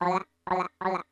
hola, hola, hola,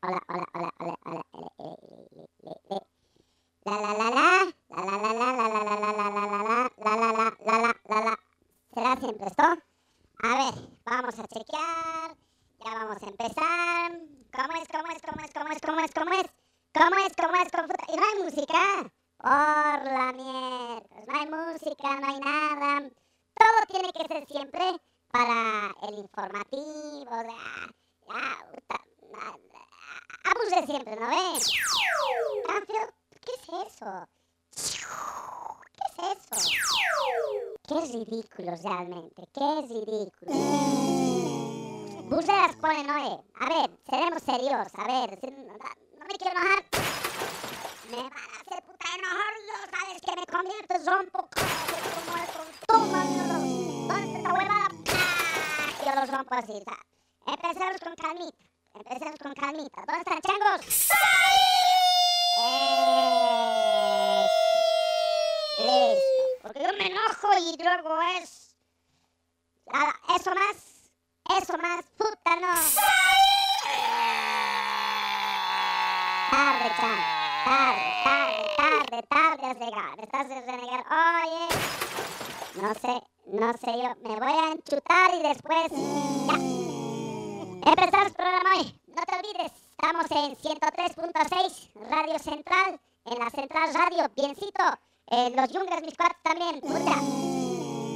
los yungas, mis cuates también. Puta.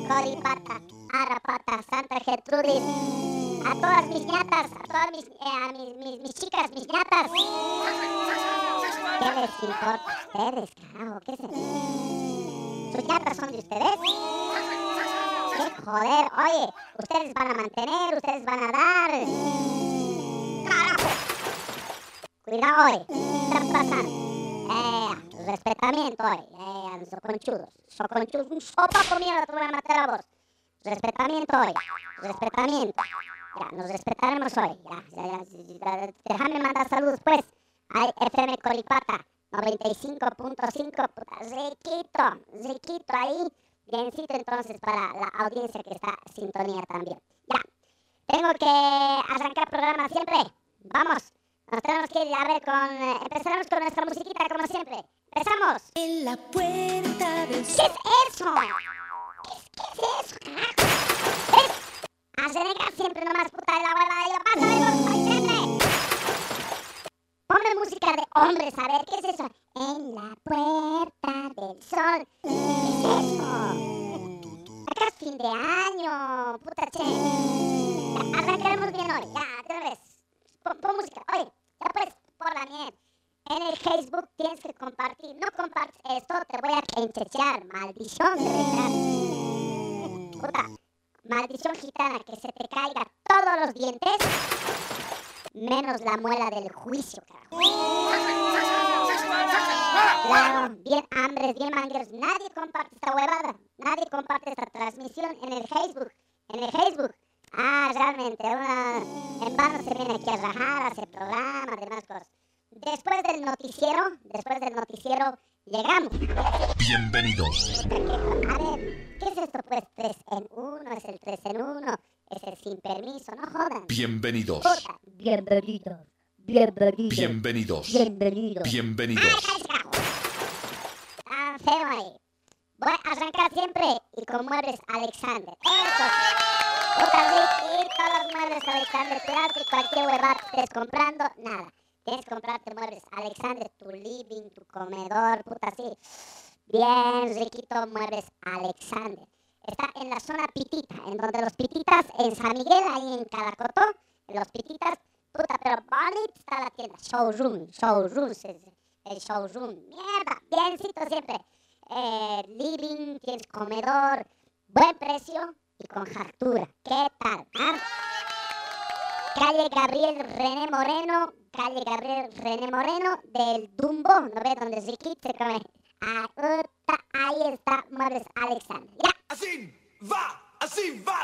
Coripata, Arapata, Santa Gertrudis. A todas mis ñatas, a todas mis, eh, a mis, mis, mis, chicas, mis ñatas. ¿Qué les importa a ustedes, carajo? ¿Qué se... ¿Sus ñatas son de ustedes? ¡Qué joder! Oye, ustedes van a mantener, ustedes van a dar. ¡Carajo! Cuidado, oye. ¿Qué pasando? Eh, respetamiento, eh, soconchudos, soconchudos, un sopa mierda te voy a matar a vos. Respetamiento hoy, respetamiento. Ya, nos respetaremos hoy. Ya, ya, ya, déjame mandar saludos pues. Hay FM Colipata, 95.5, puta, riquito, riquito ahí. Biencito entonces para la audiencia que está en sintonía también. Ya, tengo que arrancar programa siempre. Vamos. Nos tenemos que ir a ver con... Eh, empezaremos con nuestra musiquita como siempre. ¡Empezamos! En la puerta del... ¿Qué es eso? ¿Qué es, qué es eso, carajo? Es... A renegar siempre nomás, puta de la huevada de la pasa de los. Ponme música de hombres, a ver, ¿qué es eso? En la puerta del sol. ¿Qué es eso? Acá es fin de año, puta che. Arrancaremos bien hoy, ya, de una vez. Pon, pon música, oye. Pues, por la mierda. En el Facebook tienes que compartir. No compartes esto, te voy a enchechear. Maldición Puta. Maldición gitana, que se te caiga todos los dientes, menos la muela del juicio, carajo. Claro, bien hambres, bien mangueros. Nadie comparte esta huevada. Nadie comparte esta transmisión en el Facebook. En el Facebook. Ah, realmente, en vano se viene aquí a rajar, a hacer programa, demás cosas. Después del noticiero, después del noticiero, llegamos. Bienvenidos. A ver, ¿qué es esto pues? 3 en 1, es el 3 en 1, es el sin permiso, no jodan. Bienvenidos. Bienvenidos. Bienvenidos. Bienvenidos. Bienvenidos. Bienvenidos. Ah, feo ahí. Voy a arrancar siempre y con muebles Alexander. Eso. Puta riquito los muebles Alexander. Cuidado que cualquier huevada estés comprando, nada. Tienes que comprarte muebles Alexander, tu living, tu comedor, puta así. Bien riquito muebles Alexander. Está en la zona pitita, en donde los pititas, en San Miguel, ahí en Calacotó, los pititas, puta, pero bonito está la tienda. Showroom, showroom, el showroom. Mierda, biencito siempre. Eh, living, tienes comedor, buen precio, y con jartura. ¿Qué tal? Ah? Calle Gabriel René Moreno, calle Gabriel René Moreno del Dumbo, ¿no ves? Donde se come. Ah, ahí está Muebles Alexander. ¿Ya? Así va, así va.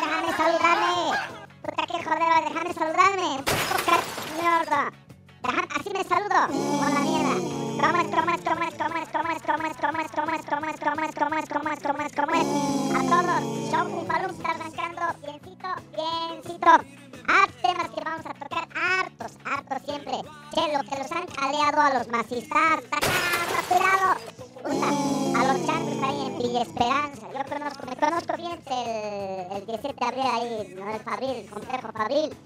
Déjame saludarme. Puta que joder, déjame saludarme. Puta mierda. Así me saludo. Por la mierda. ¿Cómo es, cómo es, cómo es, cómo es, cómo es, cómo es, cómo es, cómo es, cómo es, cómo es, cómo es, cómo es, cómo es, cómo es? A todos. Show Bufalum está arrancando. Biencito, biencito. Hartos temas que vamos a tocar. Hartos, hartos siempre. Che, lo que los han caleado a los masistas. ¡Tacá, cuidado! Puta, a los changos ahí en Villa Esperanza. Yo conozco, me conozco bien el, el 17 de abril ahí, no el Fabril, el complejo Fabril.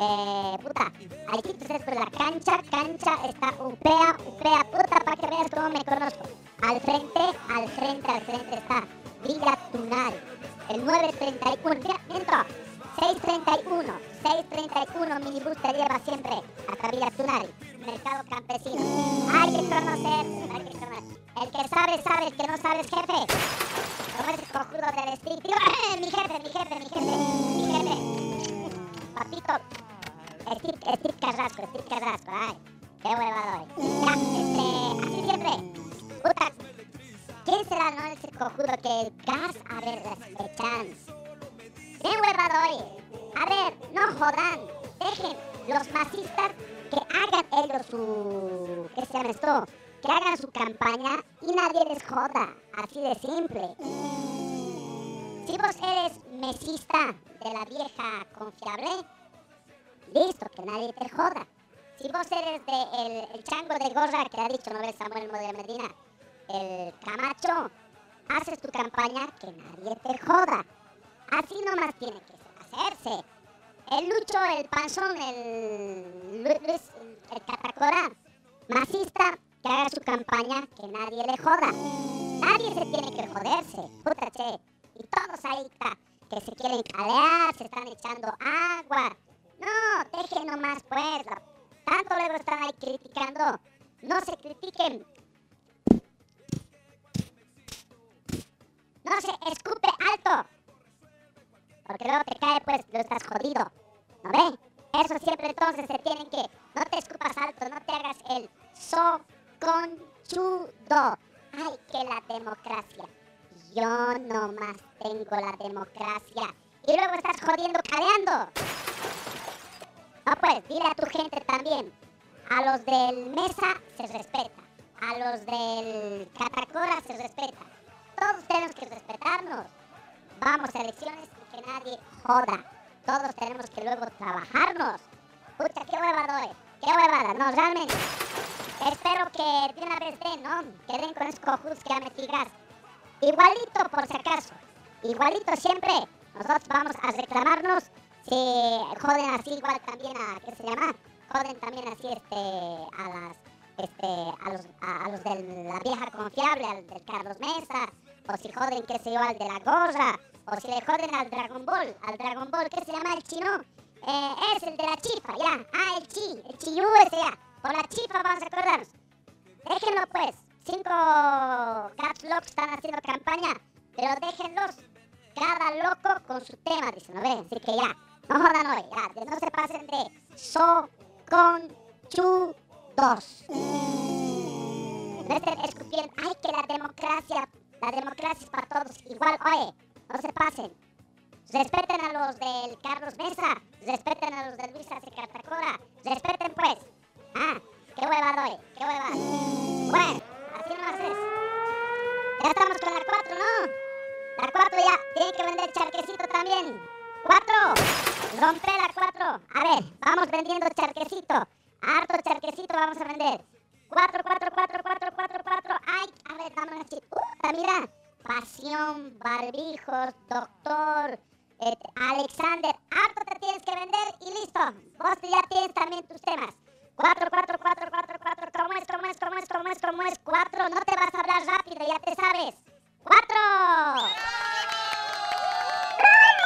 Eh, puta, aquí tú sabes, pero la cancha, cancha está upea, upea, puta, para que veas cómo me conozco. Al frente, al frente, al frente está Villa Tunal, el 931, mira, entro, 631, 631 minibús te lleva siempre hasta Villa Tunal, mercado campesino. Hay que conocer, hay que conocer. El que sabe, sabe, el que no sabe es jefe. Como cojudo del street. Mi jefe, mi jefe, mi jefe, mi jefe. Papito, Steve, Steve Carrasco, Steve Carrasco, ay, qué huevador. Ya, este, así siempre. Puta, ¿quién será no ese cojudo que gas a ver las chance? Bien huevador. A ver, no jodan. Dejen los masistas que hagan ellos su, ¿qué se llama esto? Que hagan su campaña y nadie les joda. Así de simple. Si vos eres mesista de la vieja confiable, listo, que nadie te joda. Si vos eres de el, chango de gorra que ha dicho Nobel Samuel de Medina, el Camacho, haces tu campaña que nadie te joda. Así nomás tiene que hacerse. El Lucho, el Panzón, el Lu- Luis, el Catacora, masista, que haga su campaña que nadie le joda. Nadie se tiene que joderse, puta che. Y todos ahí ta, que se quieren calear, se están echando agua. No, dejen nomás pues. Tanto luego están ahí criticando. No se critiquen. No se escupe alto. Porque luego te cae pues, lo estás jodido. ¿No ve? Eso siempre entonces se tienen que... No te escupas alto, no te hagas el so conchudo. Ay, que la democracia. Yo nomás tengo la democracia. Y luego estás jodiendo, caleando. No pues, dile a tu gente también. A los del Mesa se respeta. A los del Catacora se respeta. Todos tenemos que respetarnos. Vamos a elecciones y que nadie joda. Todos tenemos que luego trabajarnos. Pucha, qué huevada, eh. Qué huevada. No, realmente. Espero que de una vez den, ¿no? Que den con esos cojudos que ya me. Igualito, por si acaso. Igualito siempre. Nosotros vamos a reclamarnos si joden así igual también a, ¿qué se llama? Joden también así este, a las, este, a los, a, los de la vieja confiable, al del Carlos Mesa, o si joden, qué sé yo, al de la gorra, o si le joden al Dragon Ball, al Dragon Ball, ¿qué se llama el chino? Eh, es el de la chifa, ya, ah, el chi, el chiyú ese ya, por la chifa vamos a acordarnos. Déjenlo pues, cinco caps locos están haciendo campaña, pero déjenlos cada loco con su tema, dicen, ¿no ven? Así que ya, no jodan hoy, ya, no se pasen de so, con, chu, dos. No estén escupiendo, ay, que la democracia, la democracia es para todos igual, oye, no se pasen. Respeten a los del Carlos Mesa, respeten a los del Luis Arce respeten pues. Ah, qué hueva doy, qué hueva. Bueno, así no haces. Ya estamos con la 4, ¿no? La 4 ya, tiene que vender charquecito también. 4, rompe la 4. A ver, vamos vendiendo charquecito. Harto charquecito vamos a vender. 4, 4, 4, 4, 4, 4. Ay, a ver, una chica. Uh, mira. Pasión, barbijos, doctor, eh, Alexander. Harto te tienes que vender y listo. Vos ya tienes también tus temas. 4, 4, 4, 4, 4. ¿Cómo es, cómo es, cómo es, cómo es, cómo es? 4. No te vas a hablar rápido, ya te sabes. 4. Yeah.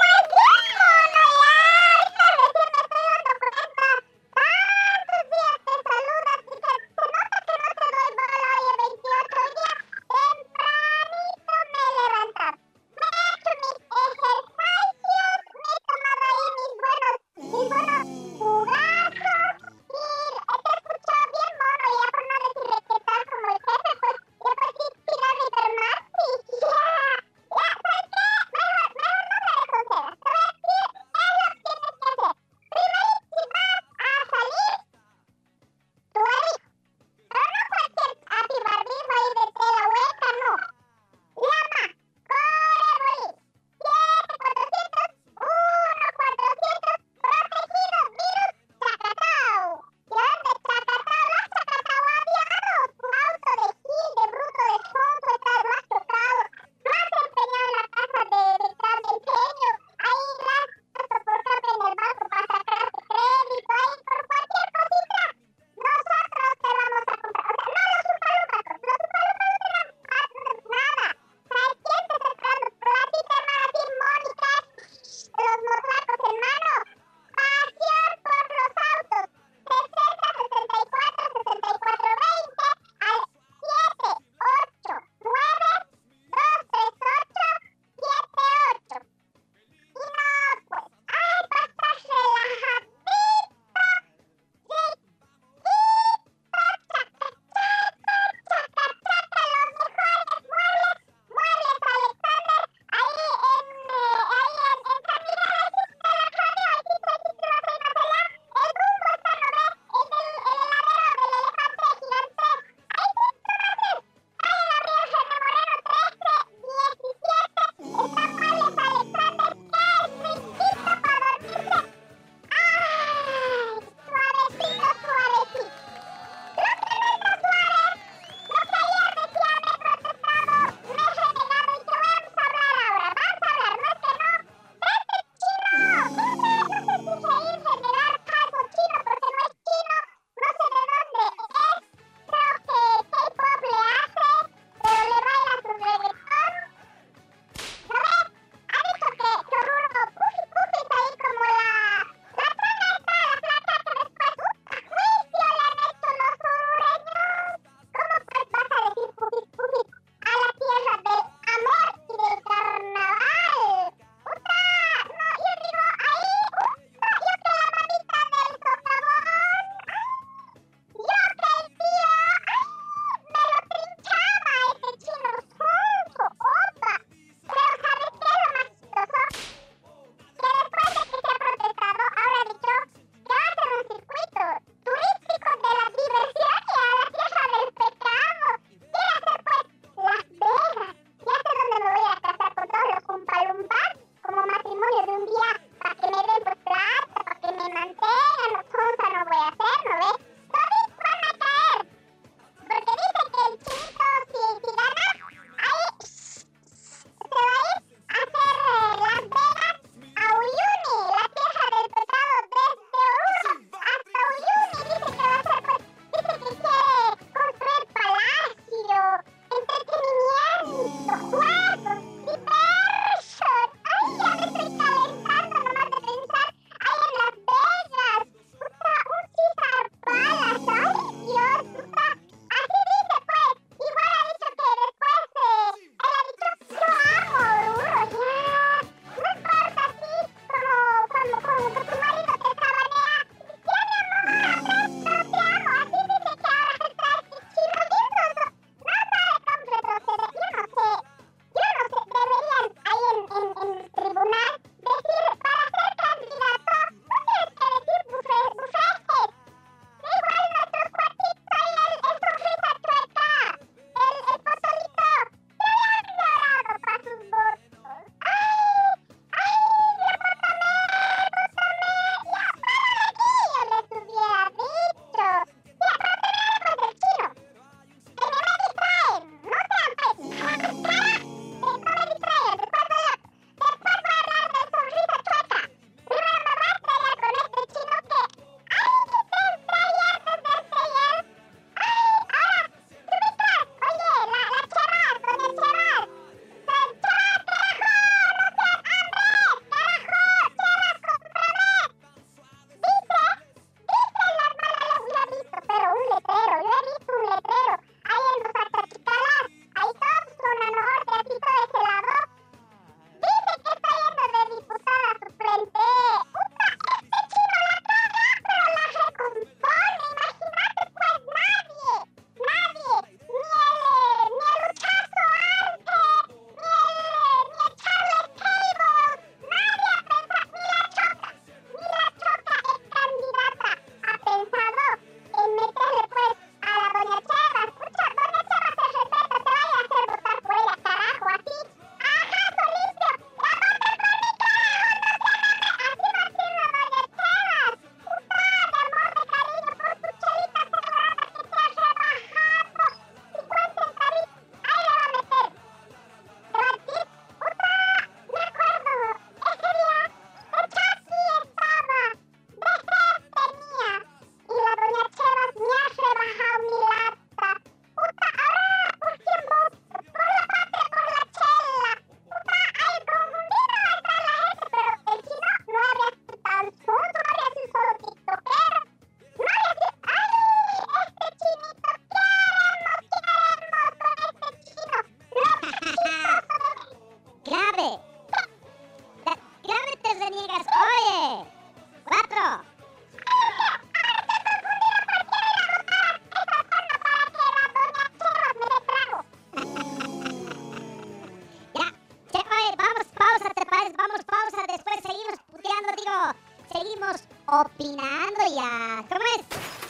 です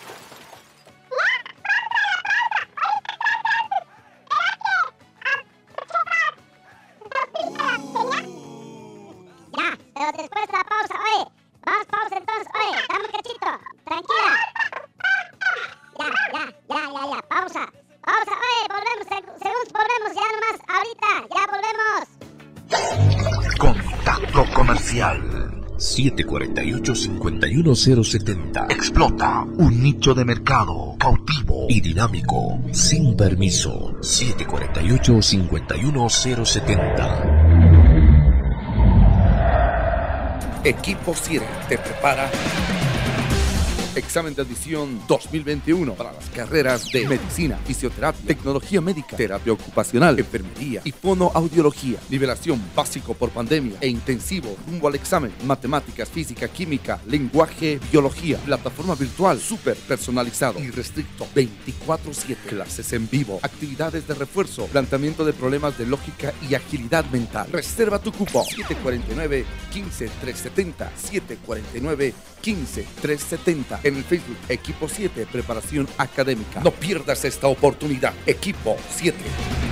748-51070. Explota un nicho de mercado cautivo y dinámico. Sin permiso. 748-51070. Equipo 7 te prepara. Examen de admisión 2021 para las carreras de medicina, fisioterapia, tecnología médica, terapia ocupacional, enfermería y fonoaudiología. Nivelación básico por pandemia e intensivo rumbo al examen. Matemáticas, física, química, lenguaje, biología. Plataforma virtual súper personalizado y restricto 24-7. Clases en vivo, actividades de refuerzo, planteamiento de problemas de lógica y agilidad mental. Reserva tu cupo 749 15370 749 15370 en el Facebook Equipo 7 Preparación Académica. No pierdas esta oportunidad. Equipo 7.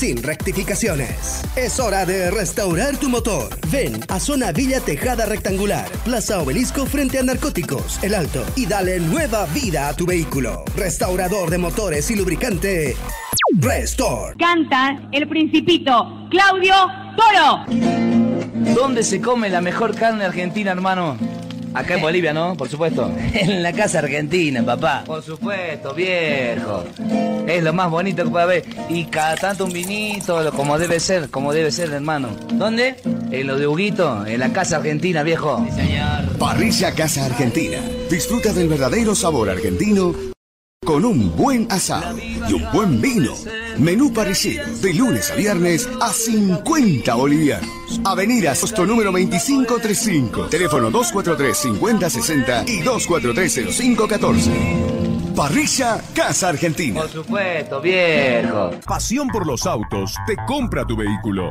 sin rectificaciones. Es hora de restaurar tu motor. Ven a Zona Villa Tejada Rectangular, Plaza Obelisco frente a Narcóticos, El Alto, y dale nueva vida a tu vehículo. Restaurador de motores y lubricante. Restore. Canta el principito Claudio Toro. ¿Dónde se come la mejor carne argentina, hermano? Acá en Bolivia, ¿no? Por supuesto. En la casa argentina, papá. Por supuesto, viejo. Es lo más bonito que puede haber. Y cada tanto un vinito, lo- como debe ser, como debe ser, hermano. ¿Dónde? En lo de Huguito, en la casa argentina, viejo. Sí, señor. Parrilla Casa Argentina. Disfruta del verdadero sabor argentino con un buen asado y un buen vino. Menú parrillero de lunes a viernes a 50 bolivianos. Avenida Sosto número 2535. Teléfono 243-5060 y 243-0514. Parrilla Casa Argentina. Por supuesto, viejo. Pasión por los autos te compra tu vehículo.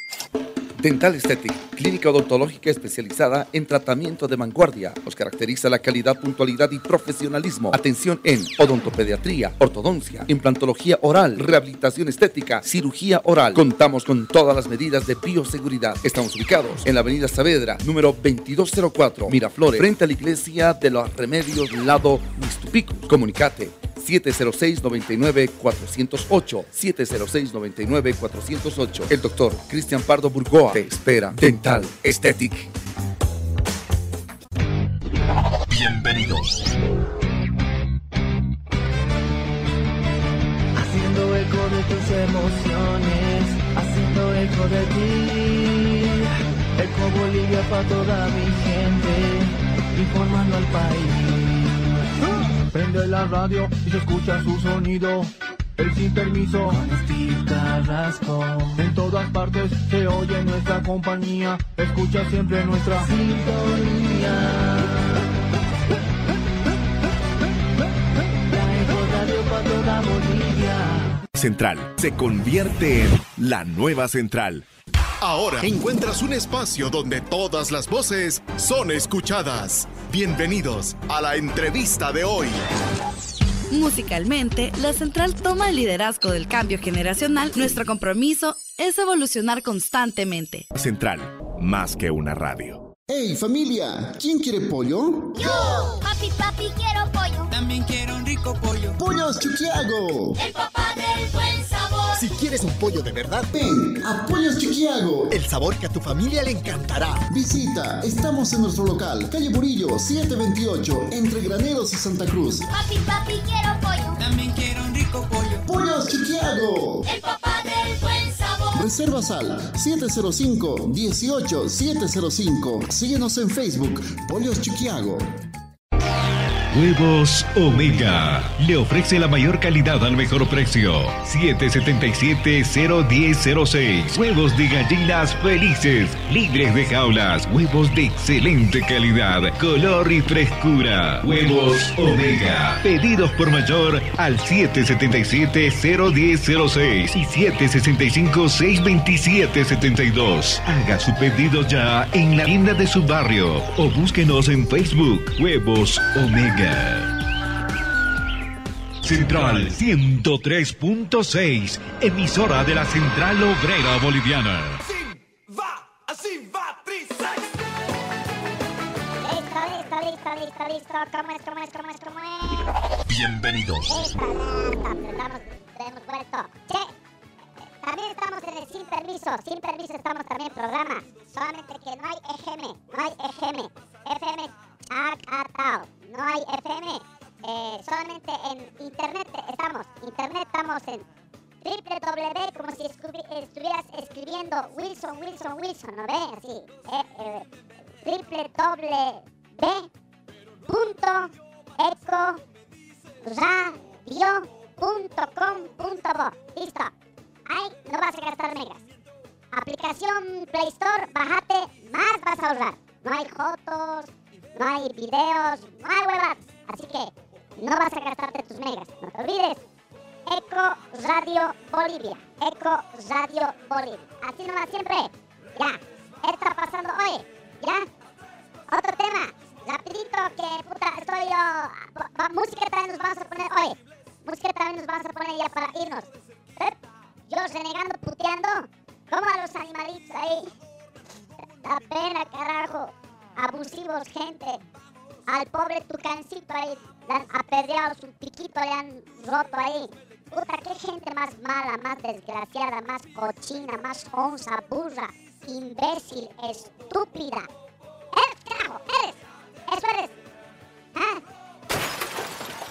Dental Aesthetic, clínica odontológica especializada en tratamiento de vanguardia. Nos caracteriza la calidad, puntualidad y profesionalismo. Atención en odontopediatría, ortodoncia, implantología oral, rehabilitación estética, cirugía oral. Contamos con todas las medidas de bioseguridad. Estamos ubicados en la avenida Saavedra, número 2204, Miraflores, frente a la iglesia de los Remedios, lado Mistupico. Comunicate 706-99-408. 706-99-408. El doctor Cristian Pardo Burgoa te espera. Dental Aesthetic. Bienvenidos. Haciendo eco de tus emociones, haciendo eco de ti. Eco Bolivia para toda mi gente, informando al país. Prende la radio y se escucha su sonido. El sin permiso con Steve Carrasco. En todas partes se oye nuestra compañía. Escucha siempre nuestra sintonía. La Radio para toda Bolivia. Central se convierte en la nueva Central. Ahora encuentras un espacio donde todas las voces son escuchadas. Bienvenidos a la entrevista de hoy. Musicalmente, la Central toma el liderazgo del cambio generacional. Nuestro compromiso es evolucionar constantemente. Central, más que una radio. ¡Hey familia! ¿Quién quiere pollo? ¡Yo! Papi, papi, quiero pollo. También quiero un rico pollo. ¡Pollos Chiquiago! El papá del buen sabor. Si quieres un pollo de verdad, ven a Pollos Chiquiago. El sabor que a tu familia le encantará. Visita, estamos en nuestro local, calle Burillo, 728, entre Graneros y Santa Cruz. Papi, papi, quiero pollo. También quiero un rico pollo. ¡Pollos Chiquiago! El papá del buen sabor. Reservas al 705 18 705. Síguenos en Facebook, Pollos Chiquiago. Huevos Omega. Le ofrece la mayor calidad al mejor precio. 777-01006. Huevos de gallinas felices, libres de jaulas. Huevos de excelente calidad, color y frescura. Huevos Omega. Pedidos por mayor al 777-01006 y 765-627-72. Haga su pedido ya en la tienda de su barrio o búsquenos en Facebook. Huevos Omega. Central 103.6, emisora de la Central Obrera Boliviana. Listo, listo, listo, listo, listo. ¿Cómo es, cómo es, cómo es, cómo es? Bienvenidos. Estamos, hemos vuelto. Che, también estamos en el sin permiso. Sin permiso estamos también en programa. Solamente que no hay EGM, no hay EGM. FM acatao. No hay FM. Eh, solamente en internet estamos. Internet estamos en www, como si estuvieras escribiendo Wilson, Wilson, Wilson, ¿no ve? Así. Eh, eh, www punto eco radio.com.bo Listo. Ahí no vas a gastar megas. Aplicación Play Store, bájate, más vas a ahorrar. No hay fotos, no hay videos, no hay huevas. Así que no vas a gastarte tus megas. No te olvides. Eco Radio Bolivia. Eco Radio Bolivia. Así nomás siempre. Ya. Está pasando hoy. Ya. Otro tema. Rapidito que puta estoy yo. música también nos vamos a poner hoy. Música también nos vamos a poner ya para irnos. ¿Eh? Yo renegando, puteando. Como a los animalitos ahí. Da pena, carajo. Abusivos, gente. Al pobre tucancito ahí. Le han su piquito, le han roto ahí. Puta, qué gente más mala, más desgraciada, más cochina, más onza, burra, imbécil, estúpida. ¡Eres, carajo! ¡Eres! ¡Eso eres! ¿Ah?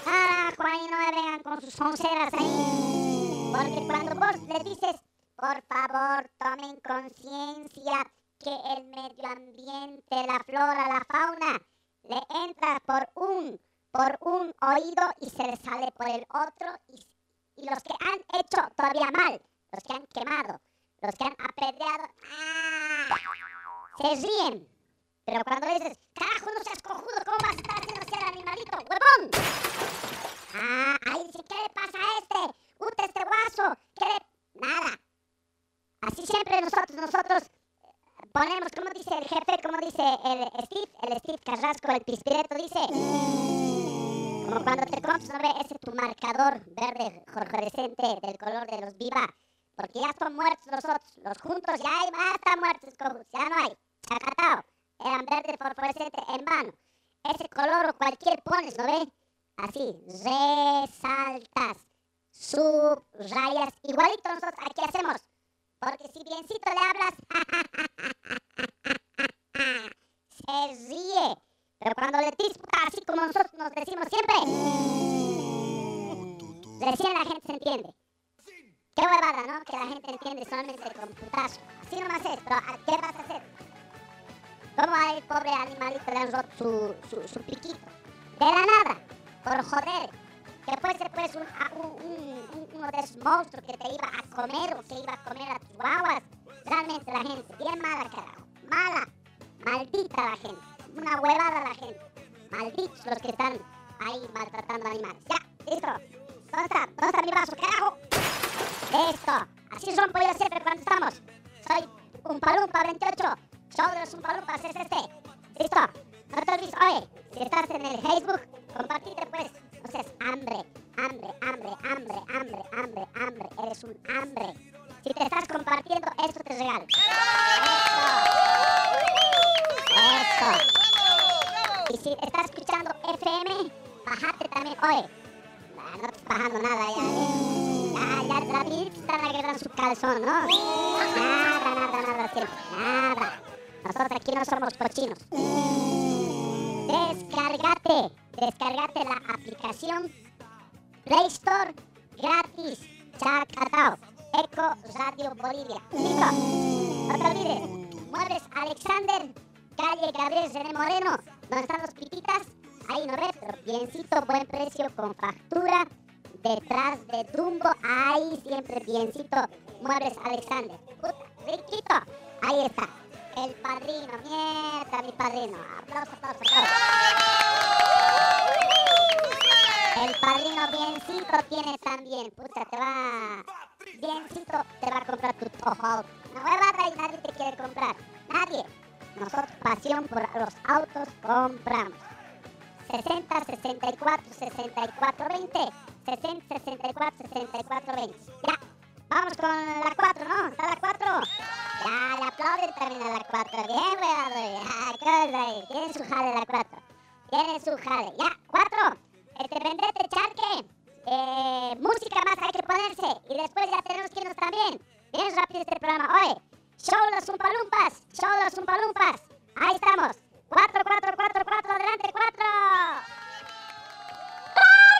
Carajo, ahí no me vengan con sus onceras ahí. Porque cuando vos le dices, por favor, tomen conciencia que el medio ambiente, la flora, la fauna, le entra por un, por un oído y se le sale por el otro. Y, y los que han hecho todavía mal, los que han quemado, los que han apedreado, ¡ah! se ríen. Pero cuando dices, carajo, no seas cojudo, ¿cómo vas a estar haciendo así al animalito, huevón? Ah, ahí dice, ¿qué le pasa a este? Puta, este guaso, ¿qué le...? Nada. Así siempre nosotros, nosotros ponemos, como dice el jefe, como dice el Steve, el Steve Carrasco, el pispireto, dice... Como cuando te compras, ¿no ve? Ese tu marcador verde fluorescente del color de los Viva. Porque ya están muertos los otros. Los juntos ya, hay, están muertos, ya no hay. Chacatao. Eran verde fluorescente en vano. Ese color o cualquier pones, ¿no ve? Así, resaltas, subrayas. Igualito nosotros aquí hacemos. Porque si biencito le hablas, se ríe. Pero cuando le disputa así como nosotros nos decimos siempre, recién la gente se entiende. Qué huevada, ¿no? Que la gente entiende solamente con putazo. Así nomás es, pero ¿a ¿qué vas a hacer? ¿Cómo a el pobre animalito le han roto su, su, su piquito? De la nada, por joder. Que puede ser pues un, a- un- un- un- uno de esos monstruos que te iba a comer o que iba a comer a tus guaguas. Realmente la gente, bien mala carajo. Mala, maldita la gente. Una huevada la gente. Malditos los que están ahí maltratando animales. Ya, listo. ¿Dónde está? ¿Dónde está mi vaso, carajo? Listo. Así rompo yo siempre cuando estamos. Soy un palumpa 28. Show de los Umpalumpas es este. Listo. No te olvides, oye, si estás en el Facebook, compartite pues. Seas hambre, hambre, hambre, hambre, hambre, hambre, hambre. Eres un hambre. Si te estás compartiendo, esto te regalo. Eso. Eso. Y si estás escuchando FM, bajate también. Oye, no estás bajando nada ya. ¿eh? Ya, ya, vida están agarrando su calzón, ¿no? Nada, nada, nada, siempre. Nada. Nosotros aquí no somos cochinos. Descargate, descargate la aplicación Play Store gratis. Chacatao. Eco Radio Bolivia. ¿Listo? No te olvides. Mueves Alexander, calle Gabriel René Moreno, donde están los pititas. Ahí no ves, biencito, buen precio con factura. Detrás de Dumbo, ahí siempre biencito. Muebles Alexander. Riquito. Ahí está. El padrino, mierda, mi padrino. Aplausos, aplausos, aplausos. El padrino biencito tiene también. Pucha, te va. Biencito te va a comprar tu Toho. No huevada y nadie te quiere comprar. Nadie. Nosotros pasión por los autos compramos. 60 64 64 20 60 64 64 20 ya vamos con la 4 ¿no? ¿está la 4? ya le aplauden también a la 4 bien weón ya. Cosa tiene su jale la 4 tiene su jale. Ya 4 este vendete charque eh, música más hay que ponerse. Y después ya tenemos que irnos también. Bien rápido este programa. Oye show los zumpalumpas show los zumpalumpas ahí estamos. 4, 4, 4, 4, adelante, 4. Bien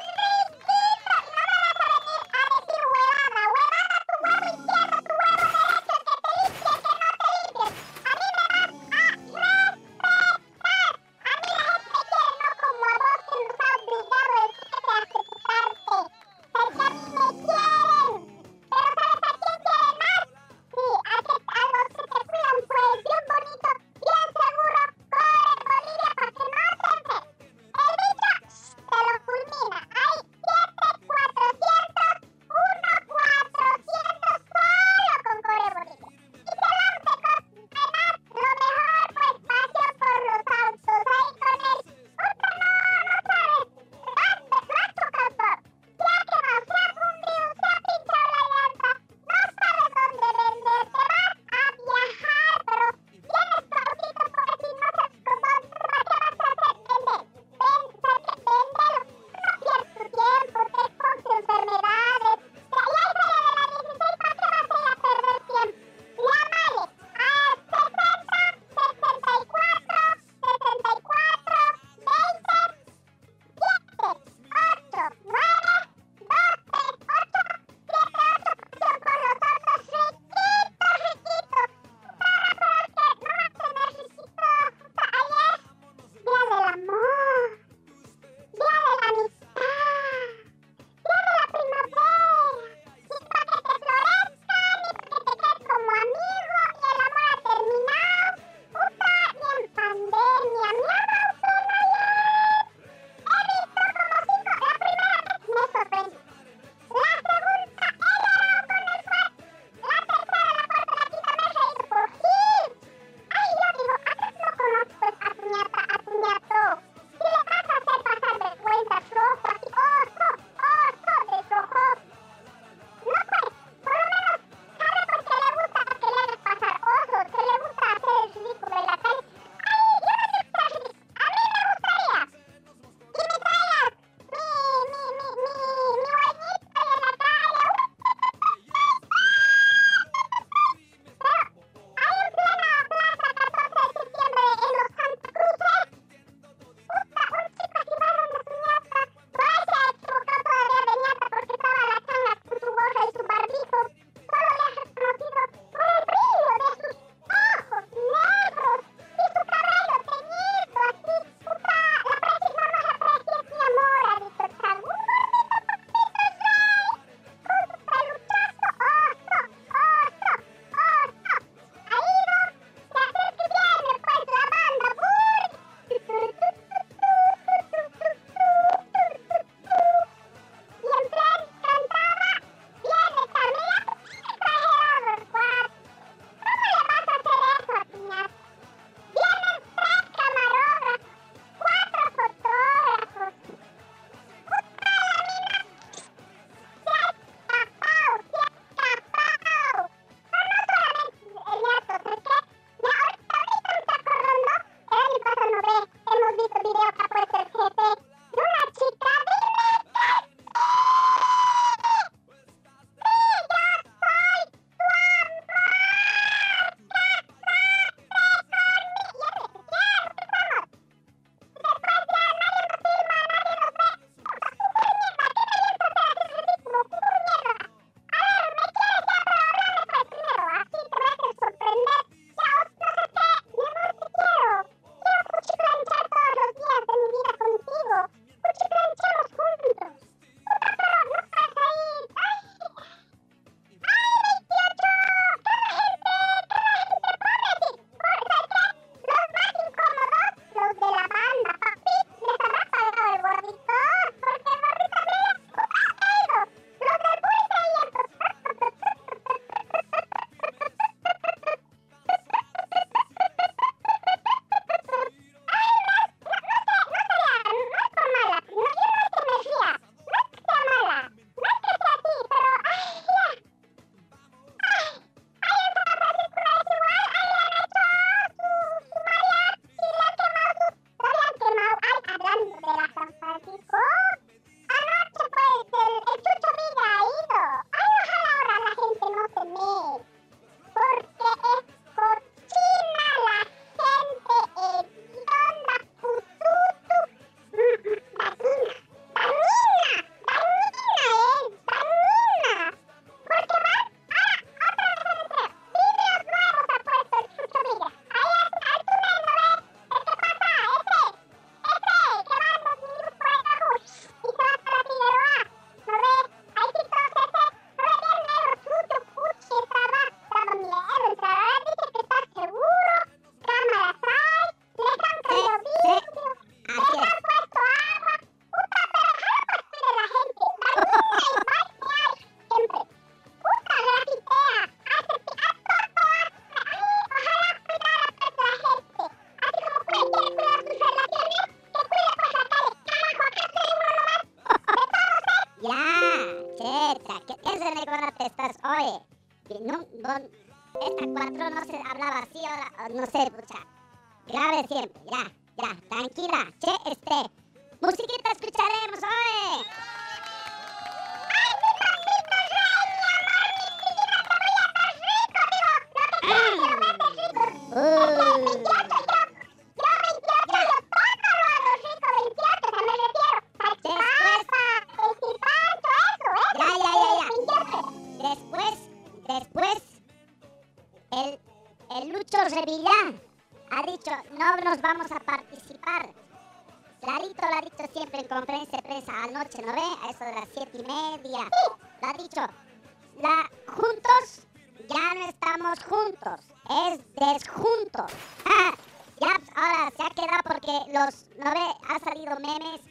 Ha salido memes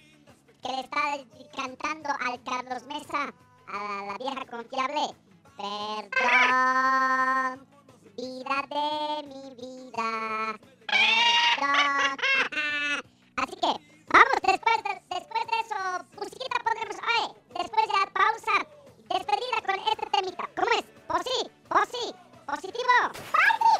que le está cantando al Carlos Mesa, a la vieja confiable. Perdón, vida de mi vida. Perdón. Así que, vamos, después de, después de eso, musiquita pondremos hoy. Después ya pausa, despedida con este temita. ¿Cómo es? Posi, posi, positivo. Ya,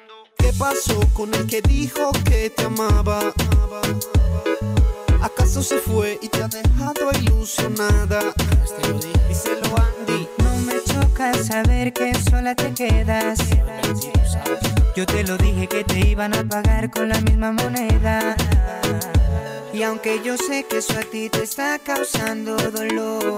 ¿Qué pasó con el que dijo que te amaba? ¿Acaso se fue y te ha dejado ilusionada? Díselo Andy. No me choca saber que sola te quedas. Yo te lo dije que te iban a pagar con la misma moneda. Y aunque yo sé que eso a ti te está causando dolor,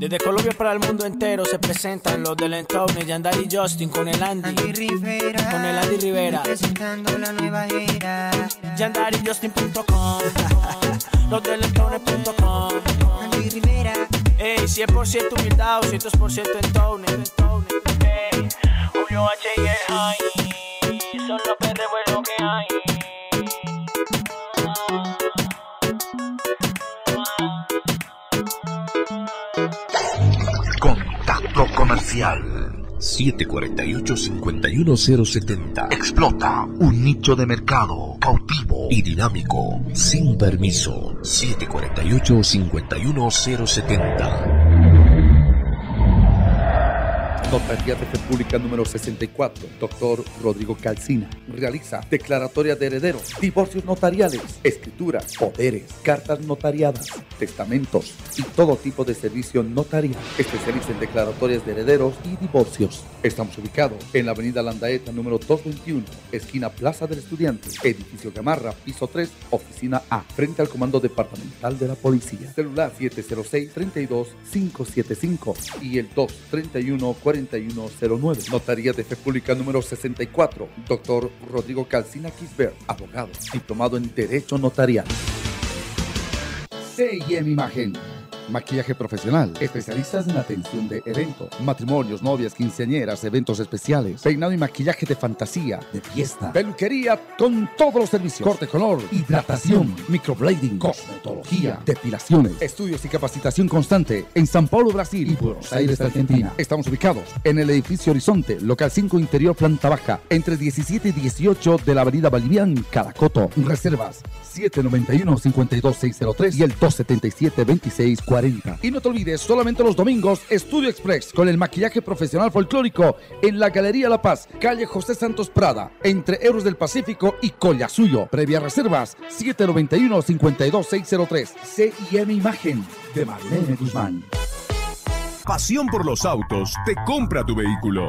Desde Colombia para el mundo entero se presentan los del Entourage, Yandari y Justin con el Andy. Rivera. Con el Andy Rivera. Presentando la nueva era. YandariJustin.com. los del Entourage.com. Andy Rivera. Ey, 100% humildad, 200% Entourage. Ey, Julio H y el High. Son los perros buenos que hay. Comercial 748-51070. Explota un nicho de mercado cautivo y dinámico sin permiso. 748-51070. Notaría de Fe Pública número 64, doctor Rodrigo Calcina. Realiza declaratoria de herederos, divorcios notariales, escrituras, poderes, cartas notariadas, testamentos y todo tipo de servicio notarial. Especializa en declaratorias de herederos y divorcios. Estamos ubicados en la avenida Landaeta número 221, esquina Plaza del Estudiante, edificio Gamarra, piso 3, oficina A, frente al Comando Departamental de la Policía. Celular 706-32-575 y el 231-4109. Notaría de Fe Pública número 64, doctor Rodrigo Calcina Quisbert, abogado, diplomado en Derecho Notarial. CIM Imagen. Maquillaje profesional. Especialistas en atención de eventos, matrimonios, novias, quinceañeras, eventos especiales, peinado y maquillaje de fantasía, de fiesta, peluquería con todos los servicios, corte color, hidratación, microblading, cosmetología, depilaciones, estudios y capacitación constante en San Paulo, Brasil. Y Buenos Aires, Argentina. Estamos ubicados en el edificio Horizonte, local 5 interior, planta baja, entre 17 y 18 de la avenida Bolivian, Caracoto. Reservas 791-52603 y el 277-2640. Y no te olvides, solamente los domingos, Estudio Express con el maquillaje profesional folclórico en la Galería La Paz, calle José Santos Prada, entre Euros del Pacífico y Collasuyo. Previa reservas 791-52603. CIM Imagen de Marlene Guzmán. Pasión por los autos te compra tu vehículo.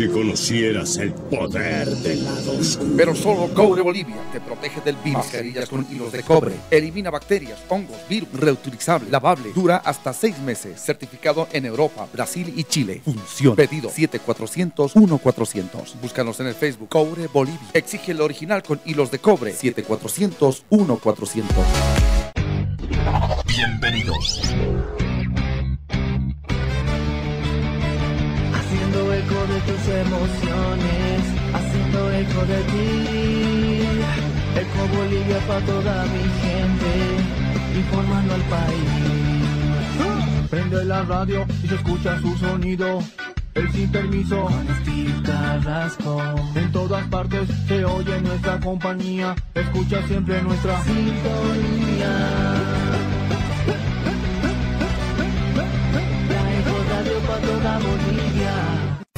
Si conocieras el poder del lado oscuro. Pero solo Cobre Bolivia te protege del virus. Mascarillas con hilos de cobre. Elimina bacterias, hongos, virus. Reutilizable, lavable. Dura hasta seis meses. Certificado en Europa, Brasil y Chile. Funciona. Pedido 7400-1400. Búscanos en el Facebook Cobre Bolivia. Exige el original con hilos de cobre. 7400-1400. Bienvenidos. Emociones, haciendo eco de ti. Eco Bolivia para toda mi gente, informando al país. Prende la radio y se escucha su sonido. El sin permiso, con Steve Carrasco. En todas partes se oye nuestra compañía. Escucha siempre nuestra sintonía. La Eco Radio para toda Bolivia.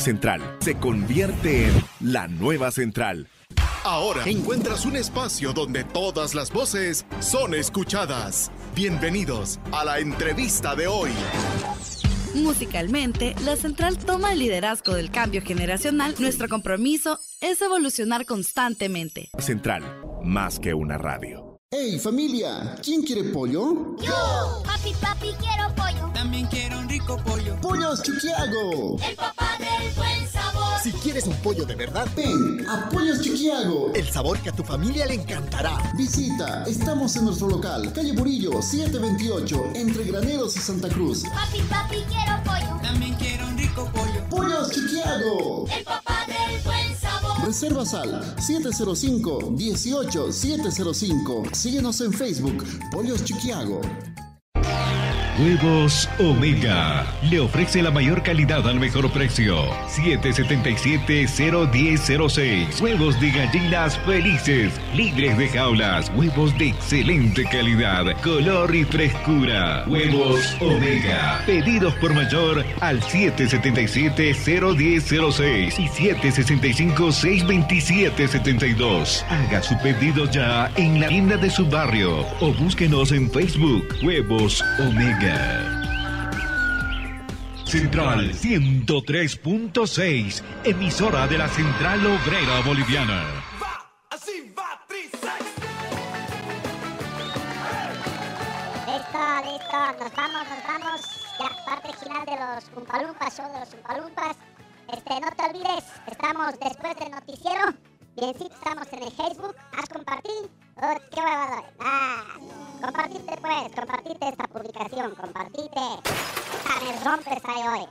Central se convierte en la nueva central. Ahora encuentras un espacio donde todas las voces son escuchadas. Bienvenidos a la entrevista de hoy. Musicalmente, la Central toma el liderazgo del cambio generacional. Nuestro compromiso es evolucionar constantemente. Central, más que una radio. ¡Hey familia! ¿Quién quiere pollo? Yo, papi, papi, quiero pollo. También quiero un rico pollo. ¡Pollos Chiquiago! El papá del buen sabor. Si quieres un pollo de verdad, ven a Pollos Chiquiago. El sabor que a tu familia le encantará. Visita, estamos en nuestro local, calle Burillo, 728, entre Graneros y Santa Cruz. Papi, papi, quiero pollo. También quiero un rico pollo. ¡Pollos Chiquiago! El papá Reservas al 705-18-705. Síguenos en Facebook, Pollos Chiquiago. Huevos Omega. Le ofrece la mayor calidad al mejor precio. 777-01006. Huevos de gallinas felices, libres de jaulas. Huevos de excelente calidad, color y frescura. Huevos Omega. Pedidos por mayor al 777-01006 y 765-627-72. Haga su pedido ya en la tienda de su barrio o búsquenos en Facebook. Huevos Omega. Central 103.6, emisora de la Central Obrera Boliviana. Listo, listo, nos vamos, nos vamos. Ya, parte final de los Umpalumpas, show de los Umpalumpas. Este, no te olvides, estamos después del noticiero. Biencito, estamos en el Facebook. Haz compartir. Oh, qué huevado. Ah, compartirte pues, compartirte esta publicación, compartirte. Ah, me rompes ahí hoy.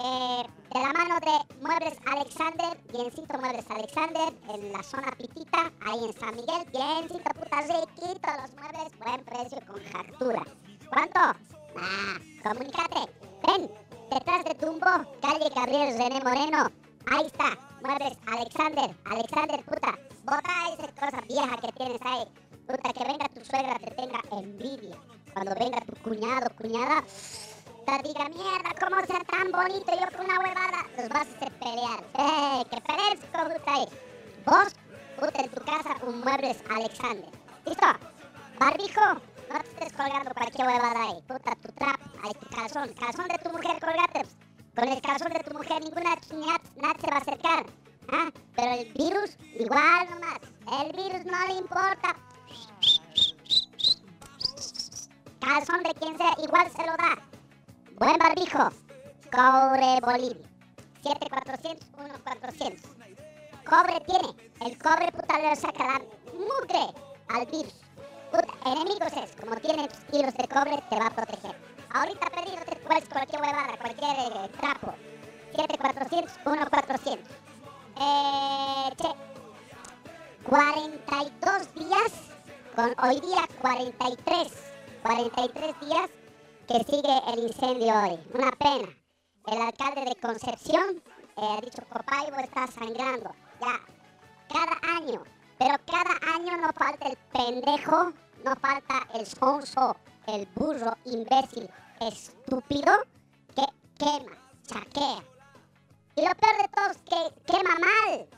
Eh, de la mano de Muebles Alexander, biencito muebles Alexander, en la zona Pitita, ahí en San Miguel, biencito, puta, riquito los muebles, buen precio con factura. ¿Cuánto? Ah, comunícate. Ven, detrás de Tumbo, calle Gabriel René Moreno. Ahí está, muebles Alexander, Alexander, puta. Bota esa cosa vieja que tienes ahí. Puta, que venga tu suegra, te tenga envidia. Cuando venga tu cuñado, cuñada, te diga, mierda, ¿cómo ser tan bonito? Yo con una huevada, los vas a hacer pelear. ¡Eh, qué fresco, puta! ahí. Vos, puta, en tu casa, un muebles Alexander. ¿Listo? Barbijo, no te estés colgando cualquier huevada ahí. Puta, tu trap, ahí tu calzón. Calzón de tu mujer, colgate. Con el calzón de tu mujer, ninguna nadie se va a acercar. ¿Ah? Pero el virus, igual nomás. El virus no le importa. Calzón de quien sea, igual se lo da. Buen barbijo. Cobre Bolivia. 7400, 1400. Cobre tiene. El cobre puta le saca la mugre al virus. Enemigos es. Como tiene tus hilos de cobre, te va a proteger. Ahorita pedido te puedes cualquier huevada, cualquier eh, trapo. 7400, 1400. Eh, che. 42 días con hoy día 43. 43 días que sigue el incendio hoy. Una pena. El alcalde de Concepción eh, ha dicho Copaibo está sangrando. Ya, cada año. Pero cada año no falta el pendejo, no falta el sonso, el burro, imbécil, estúpido que quema, chaquea. Y lo peor de todo es que quema mal.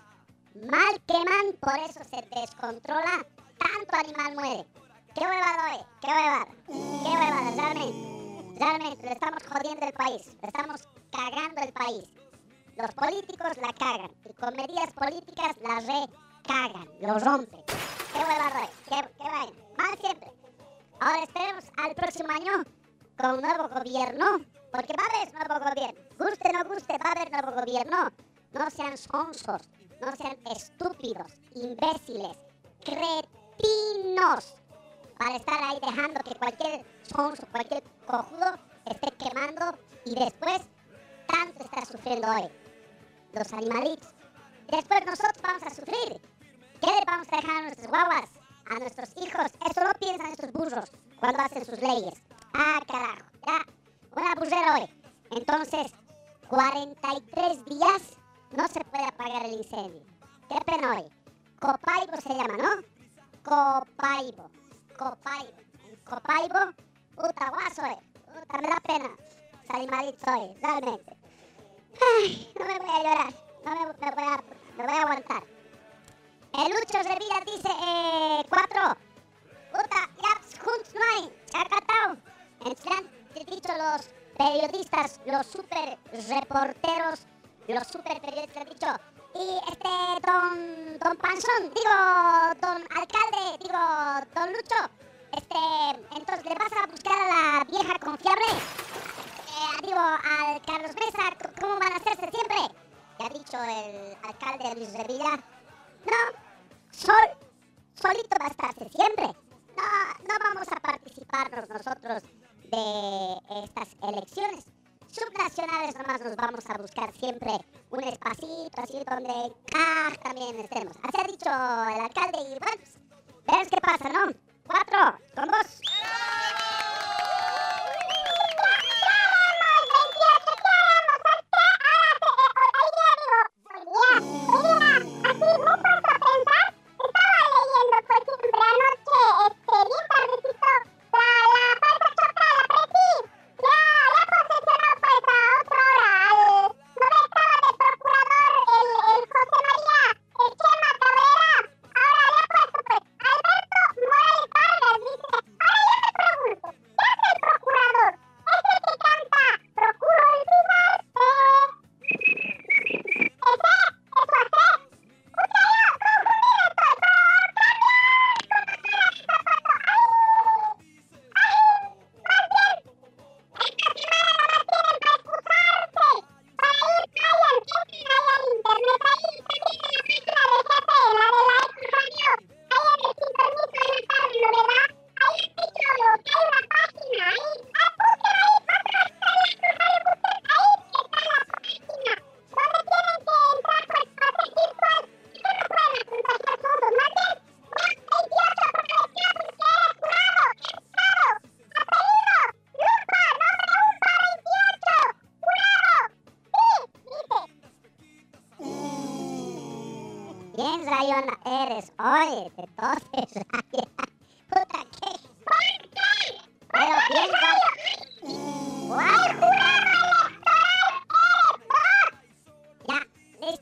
Mal queman, por eso se descontrola. Tanto animal muere. ¿Qué huevada hoy? ¿Qué huevada? ¿Qué huevada? Realmente. Realmente, le estamos jodiendo el país. Le estamos cagando el país. Los políticos la cagan. Y con medidas políticas la recagan. Lo rompen. ¿Qué huevada hoy? ¿Qué, qué vaina? Mal siempre. Ahora esperemos al próximo año con un nuevo gobierno. Porque va a haber nuevo gobierno. Guste o no guste, va a haber nuevo gobierno. No sean sonsos. No sean estúpidos, imbéciles, cretinos para estar ahí dejando que cualquier sonso, cualquier cojudo esté quemando y después tanto está sufriendo hoy los animalitos. Después nosotros vamos a sufrir. ¿Qué le vamos a dejar a nuestras guaguas, a nuestros hijos? Eso no piensan estos burros cuando hacen sus leyes. Ah, carajo, ya, una burrera hoy. Entonces, 43 días no se puede apagar el incendio. Qué pena hoy. Copaibo se llama, ¿no? Copaibo. Copaibo. Copaibo, puta guaso, eh. Puta, me da pena. Salir malito hoy, realmente. No me voy a llorar. No me voy, a, me voy a aguantar. El Lucho Revilla dice, eh, cuatro. Puta, ya, juntos no hay. Chacatao. En dicho los periodistas, los super reporteros, los super periodistas, he dicho, y este, don, don Panzón, digo, don alcalde, digo, don Lucho, este, entonces le vas a buscar a la vieja confiable, eh, digo, al Carlos Mesa, ¿cómo van a hacerse siempre? Ya ha dicho el alcalde Luis Revilla, no, sol, solito estarse siempre. No, no vamos a participarnos nosotros de estas elecciones subnacionales nomás nos vamos a buscar siempre un espacito así donde ah, también estemos. Así ha dicho el alcalde y bueno, qué pasa, ¿no? Cuatro, con dos.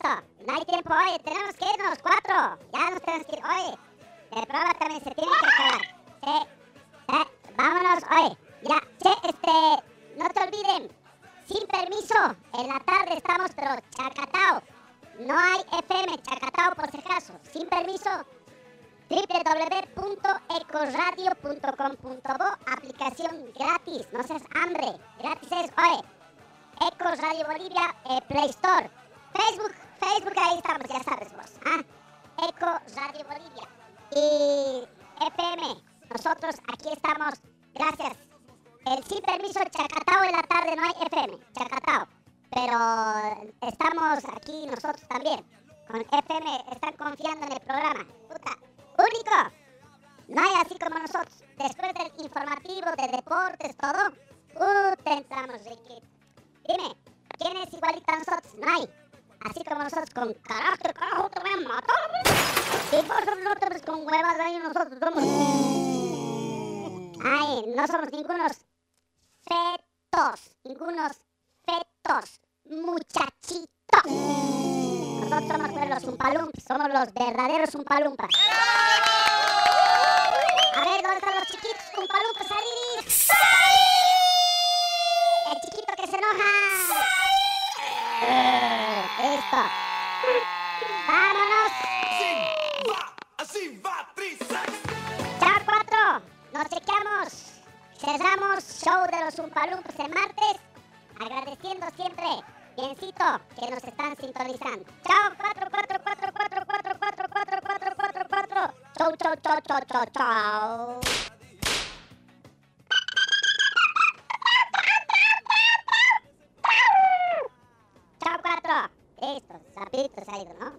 No hay tiempo, oye, tenemos que irnos, cuatro. Ya nos tenemos que ir, oye. El programa también se tiene que acabar. Vámonos, oye. Ya, che, este, no te olviden. Sin permiso, en la tarde estamos, pero chacatao. No hay FM, chacatao por si acaso. Sin permiso, www.ecoradio.com.bo Aplicación gratis, no seas hambre. Gratis es, oye, Ecos Radio Bolivia, eh, Play Store. Facebook, Facebook, ahí estamos, ya sabes vos. ¿ah? Eco Radio Bolivia. Y FM, nosotros aquí estamos, gracias. El sin permiso Chacatao en la tarde no hay FM, Chacatao. Pero estamos aquí nosotros también. Con FM están confiando en el programa. Puta, único. No hay así como nosotros. Después del informativo, de deportes, todo. Puta, entramos, Riquito. Dime, ¿quién es igualito a nosotros? No hay. Así como nosotros con carácter, carajo, te voy a matar. Y vosotros con huevas ahí nosotros somos... Ay, no somos ningunos fetos. Ningunos fetos. Muchachitos. Nosotros somos los umpalumpas. Somos los verdaderos umpalumpas. A ver, ¿dónde están los chiquitos umpalumpas? ¡Salid! El chiquito que se enoja esto. ¡Vámonos! Así va, así va, ¡Chao, cuatro, nos chequeamos. Cerramos show de los Umpalumpas el martes, agradeciendo siempre, biencito, que nos están sintonizando. Chao, 4, 4, 4, 4, 4, 4, 4, 4, 4, 4, 4. Chau, chau, chau, chau, chau, chau. 这啥意思呢？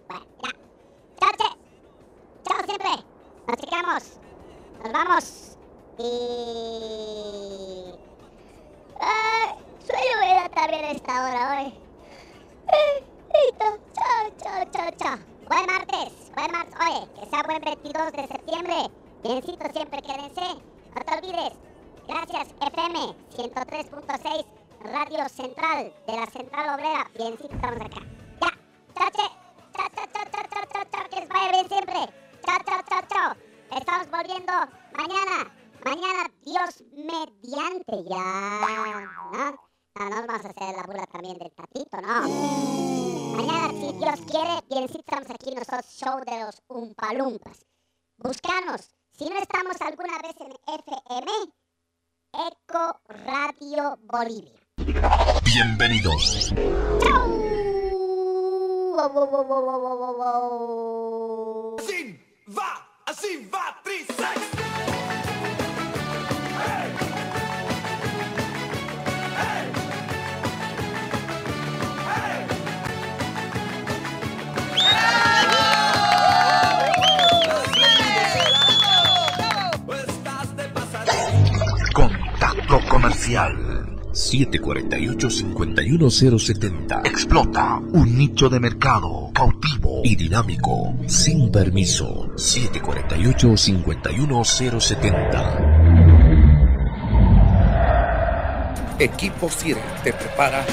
748-51070. Explota un nicho de mercado cautivo y dinámico sin permiso. 748-51070. Equipo 7 te prepara.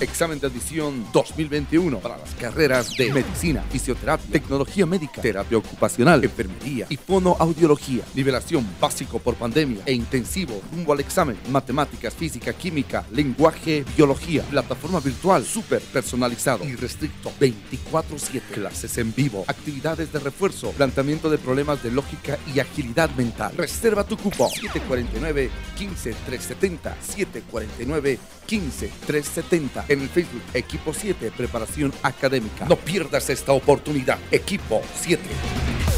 Examen de admisión 2021 para las carreras de Medicina, Fisioterapia, Tecnología Médica, Terapia Ocupacional, Enfermería y Fonoaudiología. Nivelación básico por pandemia e intensivo rumbo al examen. Matemáticas, Física, Química, Lenguaje, Biología. Plataforma virtual súper personalizado y restricto 24-7. Clases en vivo, actividades de refuerzo, planteamiento de problemas de lógica y agilidad mental. Reserva tu cupo 749 15370 749 15370 en el Facebook Equipo 7 Preparación Académica. No pierdas esta oportunidad. Equipo 7.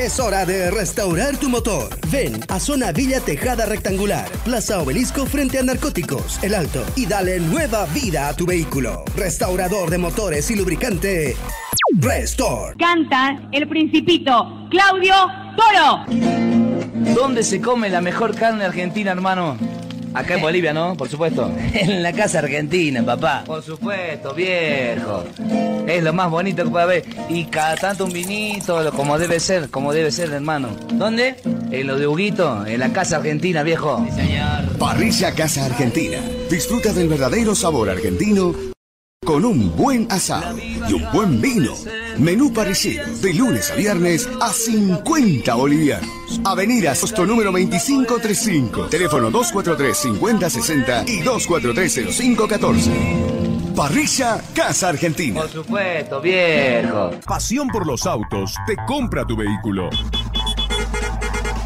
Es hora de restaurar tu motor. Ven a Zona Villa Tejada Rectangular, Plaza Obelisco frente a Narcóticos, El Alto, y dale nueva vida a tu vehículo. Restaurador de motores y lubricante. Restore. Canta el principito Claudio Toro. ¿Dónde se come la mejor carne argentina, hermano? Acá en Bolivia, ¿no? Por supuesto. En la casa argentina, papá. Por supuesto, viejo. Es lo más bonito que puede haber. Y cada tanto un vinito, lo- como debe ser, como debe ser, hermano. ¿Dónde? En lo de Huguito, en la casa argentina, viejo. Parrilla Casa Argentina. Disfruta del verdadero sabor argentino con un buen asado y un buen vino. Menú parecido de lunes a viernes a 50 bolivianos. Avenida Sosto número 2535. Teléfono 243-5060 y 243-0514. Parrilla Casa Argentina. Por supuesto, viejo. Pasión por los autos te compra tu vehículo.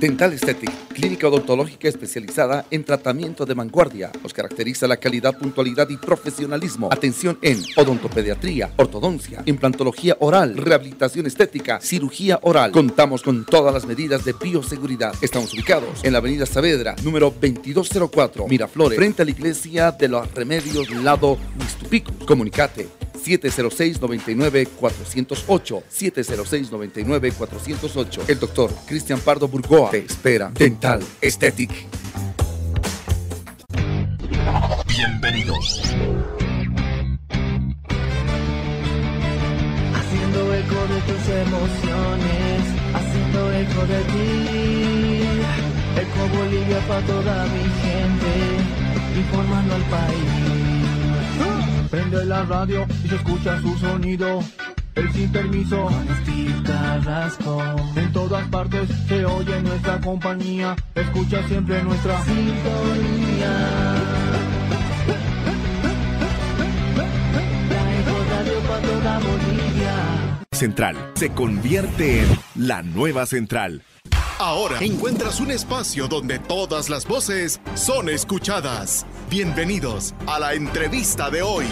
Dental Aesthetic, clínica odontológica especializada en tratamiento de vanguardia. Nos caracteriza la calidad, puntualidad y profesionalismo. Atención en odontopediatría, ortodoncia, implantología oral, rehabilitación estética, cirugía oral. Contamos con todas las medidas de bioseguridad. Estamos ubicados en la avenida Saavedra, número 2204, Miraflores, frente a la iglesia de los Remedios, lado Mixtupico. Comunicate 706-99-408. 706-99-408. El doctor Cristian Pardo Burgoa te espera. Dental Aesthetic. Bienvenidos. Haciendo eco de tus emociones, haciendo eco de ti. Eco Bolivia para toda mi gente, informando al país. Prende la radio y se escucha su sonido. El sin permiso, con Steve Carrasco. En todas partes se oye nuestra compañía. Escucha siempre nuestra sintonía. La Eco Radio para toda Bolivia. Central se convierte en la nueva central. Ahora encuentras un espacio donde todas las voces son escuchadas. Bienvenidos a la entrevista de hoy.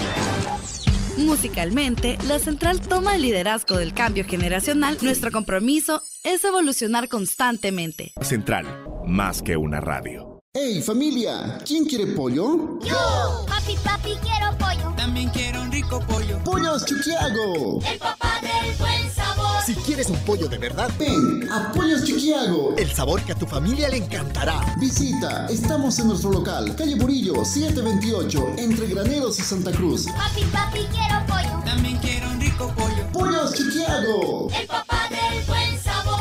Musicalmente, la central toma el liderazgo del cambio generacional. Nuestro compromiso es evolucionar constantemente. Central, más que una radio. ¡Hey familia! ¿Quién quiere pollo? Yo, papi, papi, quiero pollo. También quiero un rico pollo. ¡Pollos Chiquiago! El papá del buen sabor. Si quieres un pollo de verdad, Ven a Pollos Chiquiago. el sabor que a tu familia le encantará. Visita, estamos en nuestro local, calle Burillo 728, entre Graneros y Santa Cruz. Papi, papi, quiero pollo. También quiero un rico pollo. ¡Pollos Chiquiago! El papá del buen sabor.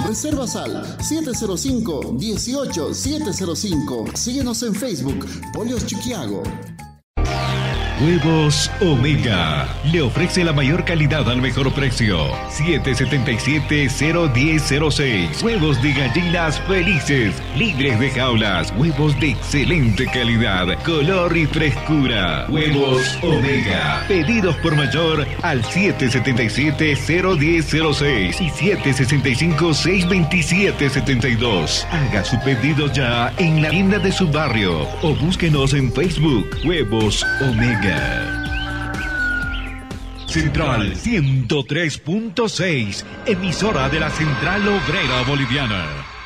Reservas al 705-18-705. Síguenos en Facebook, Pollos Chiquiago. Huevos Omega. Le ofrece la mayor calidad al mejor precio. 777-01006. Huevos de gallinas felices. Libres de jaulas. Huevos de excelente calidad. Color y frescura. Huevos Omega. Pedidos por mayor al 777-01006 y 765-627-72. Haga su pedido ya en la tienda de su barrio o búsquenos en Facebook. Huevos Omega. Central 103.6, emisora de la Central Obrera Boliviana.